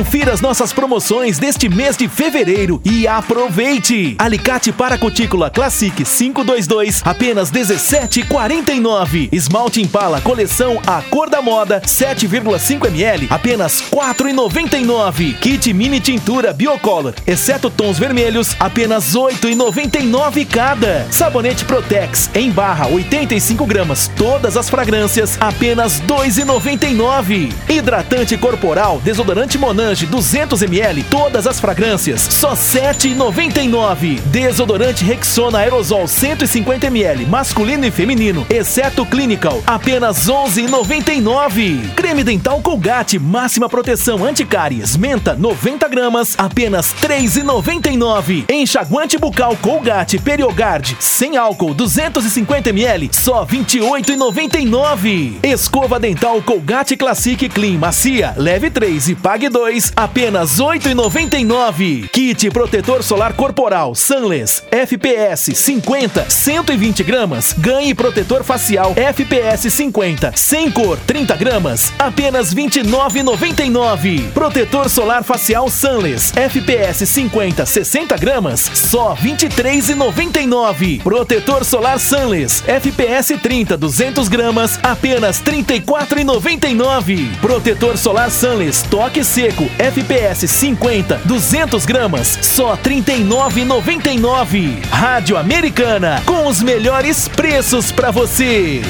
Confira as nossas promoções deste mês de fevereiro e aproveite! Alicate para cutícula Classic 522, apenas 17,49. Esmalte Impala coleção A Cor da Moda 7,5 ml, apenas 4,99. Kit mini tintura Biocolor, exceto tons vermelhos, apenas 8,99 cada. Sabonete Protex em barra 85 gramas, todas as fragrâncias, apenas 2,99. Hidratante corporal, desodorante Monange 200 ml, todas as fragrâncias, só 7,99. Desodorante Rexona Aerosol 150 ml, masculino e feminino, exceto Clinical, apenas 11,99. Creme dental Colgate, máxima proteção anticáries, menta 90 gramas, apenas 3,99. Enxaguante bucal Colgate Periogard, sem álcool 250 ml, só 28,99. Escova dental Colgate Classic Clean Macia, leve 3 e pague 2, apenas 8,99. Kit protetor solar corporal Sunless FPS 50 120 gramas. Ganhe protetor facial FPS 50 sem cor 30 gramas, apenas 29,99. Protetor solar facial Sunless FPS 50 60 gramas, só 23,99. Protetor solar Sunless FPS 30 200 gramas, apenas 34,99. Protetor solar Sunless toque seco FPS 50 200 gramas, só 39,99. Rádio Americana com os melhores preços para você.